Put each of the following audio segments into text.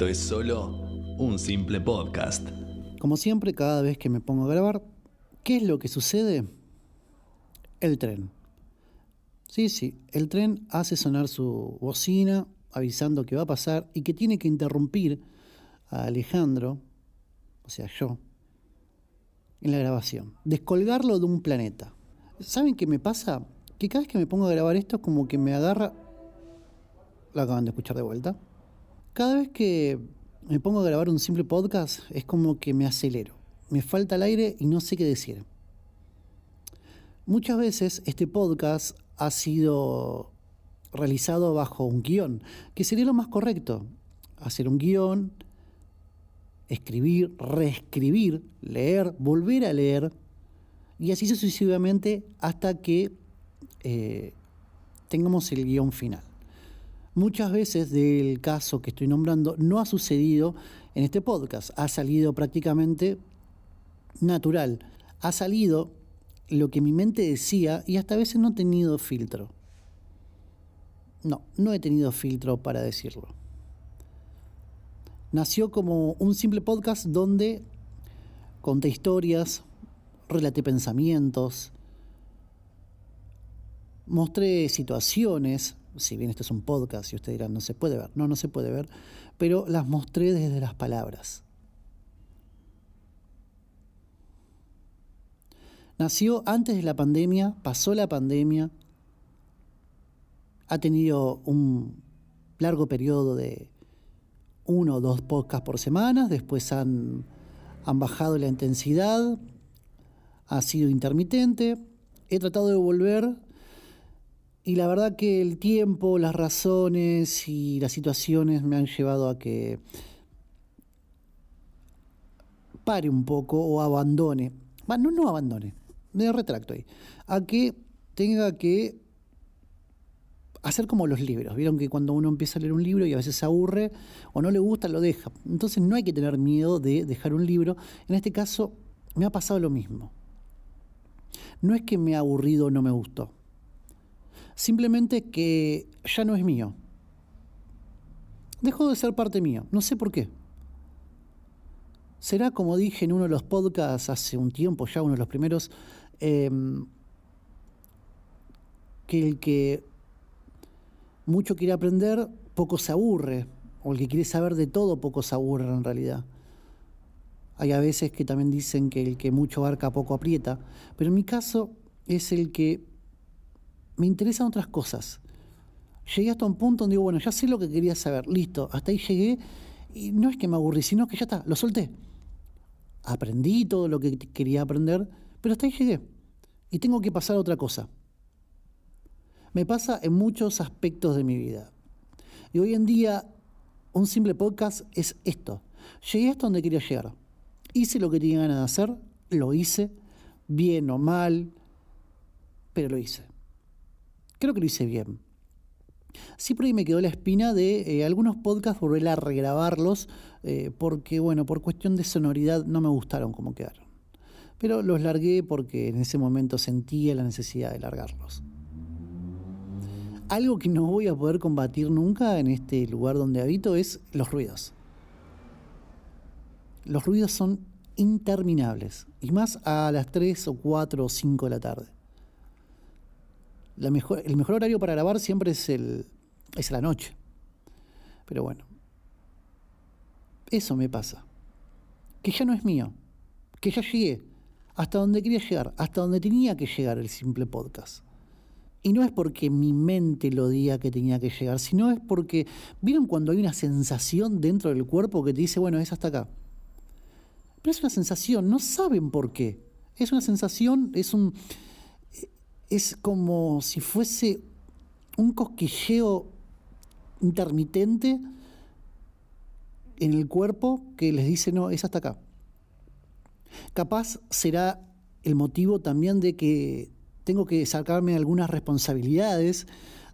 Esto es solo un simple podcast. Como siempre, cada vez que me pongo a grabar, ¿qué es lo que sucede? El tren. Sí, sí, el tren hace sonar su bocina avisando que va a pasar y que tiene que interrumpir a Alejandro, o sea, yo, en la grabación. Descolgarlo de un planeta. ¿Saben qué me pasa? Que cada vez que me pongo a grabar esto es como que me agarra... Lo acaban de escuchar de vuelta. Cada vez que me pongo a grabar un simple podcast es como que me acelero. Me falta el aire y no sé qué decir. Muchas veces este podcast ha sido realizado bajo un guion, que sería lo más correcto. Hacer un guion, escribir, reescribir, leer, volver a leer, y así sucesivamente hasta que eh, tengamos el guion final. Muchas veces del caso que estoy nombrando no ha sucedido en este podcast, ha salido prácticamente natural, ha salido lo que mi mente decía y hasta a veces no he tenido filtro. No, no he tenido filtro para decirlo. Nació como un simple podcast donde conté historias, relaté pensamientos, mostré situaciones, si bien esto es un podcast y ustedes dirán, no se puede ver, no, no se puede ver, pero las mostré desde las palabras. Nació antes de la pandemia, pasó la pandemia, ha tenido un largo periodo de uno o dos podcasts por semana, después han, han bajado la intensidad, ha sido intermitente, he tratado de volver y la verdad que el tiempo, las razones y las situaciones me han llevado a que pare un poco o abandone. Bueno, no, abandone, me retracto ahí. A que tenga que hacer como los libros. Vieron que cuando uno empieza a leer un libro y a veces se aburre o no le gusta, lo deja. Entonces no hay que tener miedo de dejar un libro. En este caso me ha pasado lo mismo. No es que me ha aburrido o no me gustó simplemente que ya no es mío. Dejó de ser parte mío, no sé por qué. Será como dije en uno de los podcasts hace un tiempo, ya uno de los primeros, em, que el que mucho quiere aprender, poco se aburre, o el que quiere saber de todo, poco se aburre en realidad. Hay a veces que también dicen que el que mucho abarca, poco aprieta, pero en mi caso es el que me interesan otras cosas. Llegué hasta un punto donde digo, bueno, ya sé lo que quería saber, listo, hasta ahí llegué y no es que me aburrí, sino que ya está, lo solté. Aprendí todo lo que quería aprender, pero hasta ahí llegué y tengo que pasar a otra cosa. Me pasa en muchos aspectos de mi vida. Y hoy en día un simple podcast es esto. Llegué hasta donde quería llegar. Hice lo que tenía ganas de hacer, lo hice, bien o mal, pero lo hice creo que lo hice bien. Sí, por ahí me quedó la espina de eh, algunos podcasts volver a regrabarlos, eh, porque, bueno, por cuestión de sonoridad no me gustaron como quedaron. Pero los largué porque en ese momento sentía la necesidad de largarlos. Algo que no voy a poder combatir nunca en este lugar donde habito es los ruidos. Los ruidos son interminables, y más a las 3 o 4 o 5 de la tarde mejor, el mejor horario para grabar siempre es, el, es la noche. Pero bueno, eso me pasa. Que ya no es mío. Que ya llegué hasta donde quería llegar, hasta donde tenía que llegar el simple podcast. Y no es porque mi mente lo diga que tenía que llegar, sino es porque, ¿vieron cuando hay una sensación dentro del cuerpo que te dice, bueno, es hasta acá? Pero es una sensación, no saben por qué. Es una sensación, es un, es como si fuese un cosquilleo intermitente en el cuerpo que les dice, no, es hasta acá. Capaz será el motivo también de que tengo que sacarme algunas responsabilidades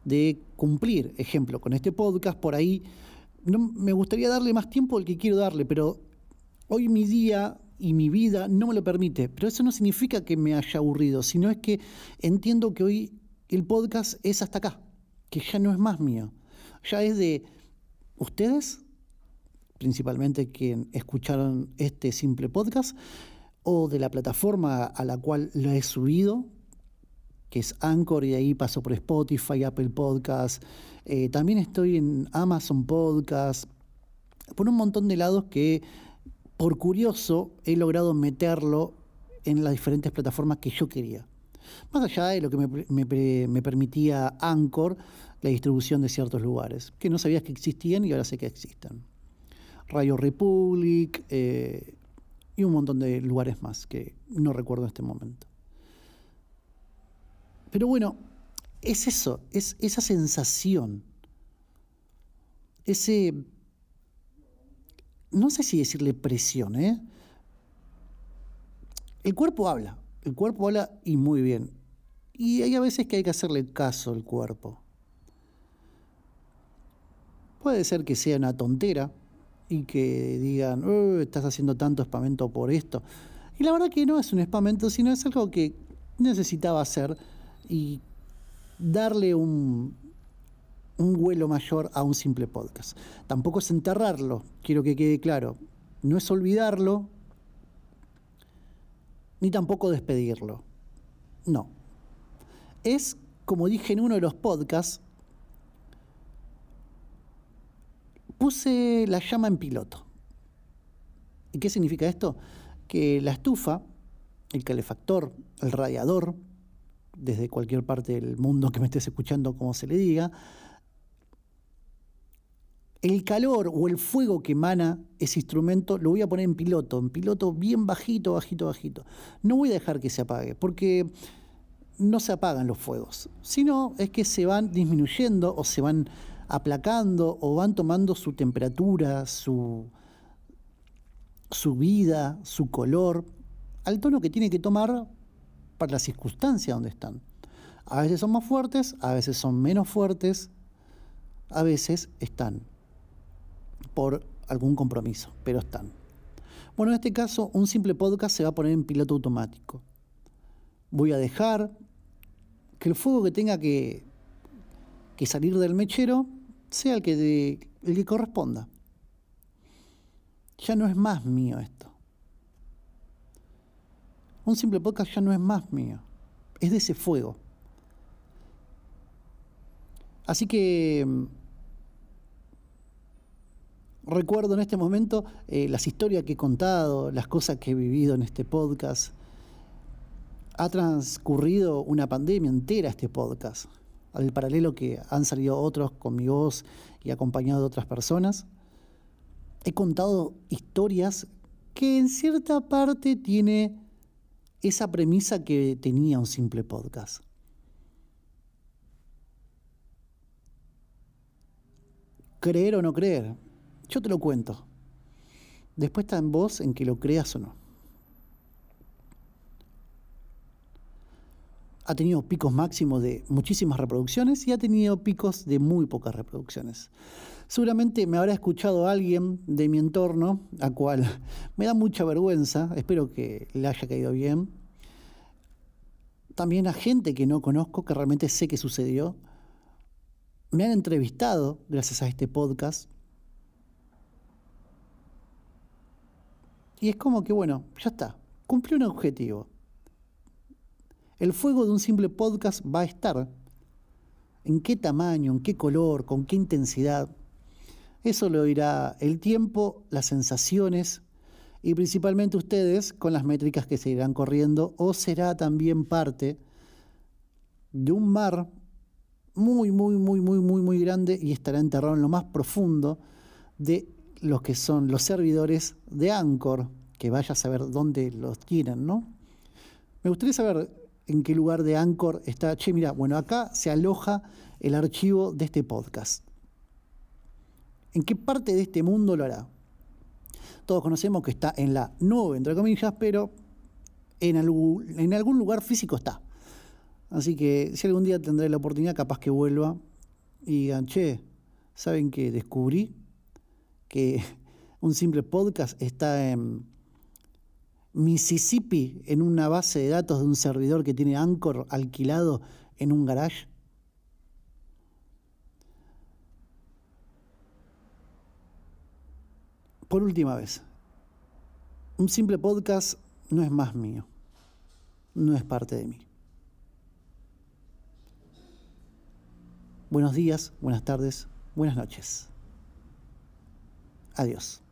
de cumplir. Ejemplo, con este podcast por ahí, no, me gustaría darle más tiempo al que quiero darle, pero hoy mi día y mi vida no me lo permite. Pero eso no significa que me haya aburrido, sino es que entiendo que hoy el podcast es hasta acá, que ya no es más mío, ya es de ustedes, principalmente quien escucharon este simple podcast, o de la plataforma a la cual lo he subido, que es Anchor, y ahí paso por Spotify, Apple Podcast. Eh, también estoy en Amazon Podcast, por un montón de lados que, por curioso, he logrado meterlo en las diferentes plataformas que yo quería. Más allá de lo que me, permitía Anchor, la distribución de ciertos lugares, que no sabías que existían y ahora sé que existen. Radio Republic eh, y un montón de lugares más que no recuerdo en este momento. Pero bueno, es eso, es esa sensación, ese, no sé si decirle presión, ¿eh? El cuerpo habla, el cuerpo habla y muy bien. Y hay a veces que hay que hacerle caso al cuerpo. Puede ser que sea una tontera y que digan, oh, estás haciendo tanto espamento por esto. Y la verdad que no es un espamento, sino es algo que necesitaba hacer y darle un, un vuelo mayor a un simple podcast. Tampoco es enterrarlo, quiero que quede claro. No es olvidarlo, ni tampoco despedirlo. No. Es, como dije en uno de los podcasts, puse la llama en piloto. ¿Y qué significa esto? Que la estufa, el calefactor, el radiador, desde cualquier parte del mundo que me estés escuchando, como se le diga, el calor o el fuego que emana ese instrumento lo voy a poner en piloto, en piloto bien bajito, bajito, bajito. No voy a dejar que se apague, porque no se apagan los fuegos, sino es que se van disminuyendo o se van aplacando o van tomando su temperatura, su, su vida, su color, al tono que tiene que tomar para la circunstancia donde están. A veces son más fuertes, a veces son menos fuertes, a veces están por algún compromiso, pero están. Bueno, en este caso, un simple podcast se va a poner en piloto automático. Voy a dejar que el fuego que tenga que, que salir del mechero sea el que, el que corresponda. Ya no es más mío esto. Un simple podcast ya no es más mío. Es de ese fuego. Así que recuerdo en este momento eh, las historias que he contado, las cosas que he vivido en este podcast. Ha transcurrido una pandemia entera este podcast, al paralelo que han salido otros con mi voz y acompañado de otras personas. He contado historias que en cierta parte tiene esa premisa que tenía un simple podcast. Creer o no creer, yo te lo cuento. Después está en vos en que lo creas o no. Ha tenido picos máximos de muchísimas reproducciones y ha tenido picos de muy pocas reproducciones. Seguramente me habrá escuchado alguien de mi entorno, a cual me da mucha vergüenza, espero que le haya caído bien. También a gente que no conozco, que realmente sé que sucedió. Me han entrevistado gracias a este podcast Y es como que, bueno, ya está, cumplió un objetivo. El fuego de un simple podcast va a estar. ¿En qué tamaño, en qué color, con qué intensidad? Eso lo dirá el tiempo, las sensaciones y principalmente ustedes con las métricas que se irán corriendo o será también parte de un mar muy, muy, muy, muy, muy, muy grande y estará enterrado en lo más profundo de los que son los servidores de Anchor, que vaya a saber dónde los tienen, ¿no? Me gustaría saber en qué lugar de Anchor está. Che, mira, bueno, acá se aloja el archivo de este podcast. ¿En qué parte de este mundo lo hará? Todos conocemos que está en la nube, entre comillas, pero en algún, en algún lugar físico está. Así que si algún día tendré la oportunidad, capaz que vuelva y digan, che, ¿saben qué descubrí? Que un simple podcast está en Mississippi en una base de datos de un servidor que tiene Anchor alquilado en un garage? por última vez, un simple podcast no es más mío, no es parte de mí. Buenos días, buenas tardes, buenas noches. Adiós.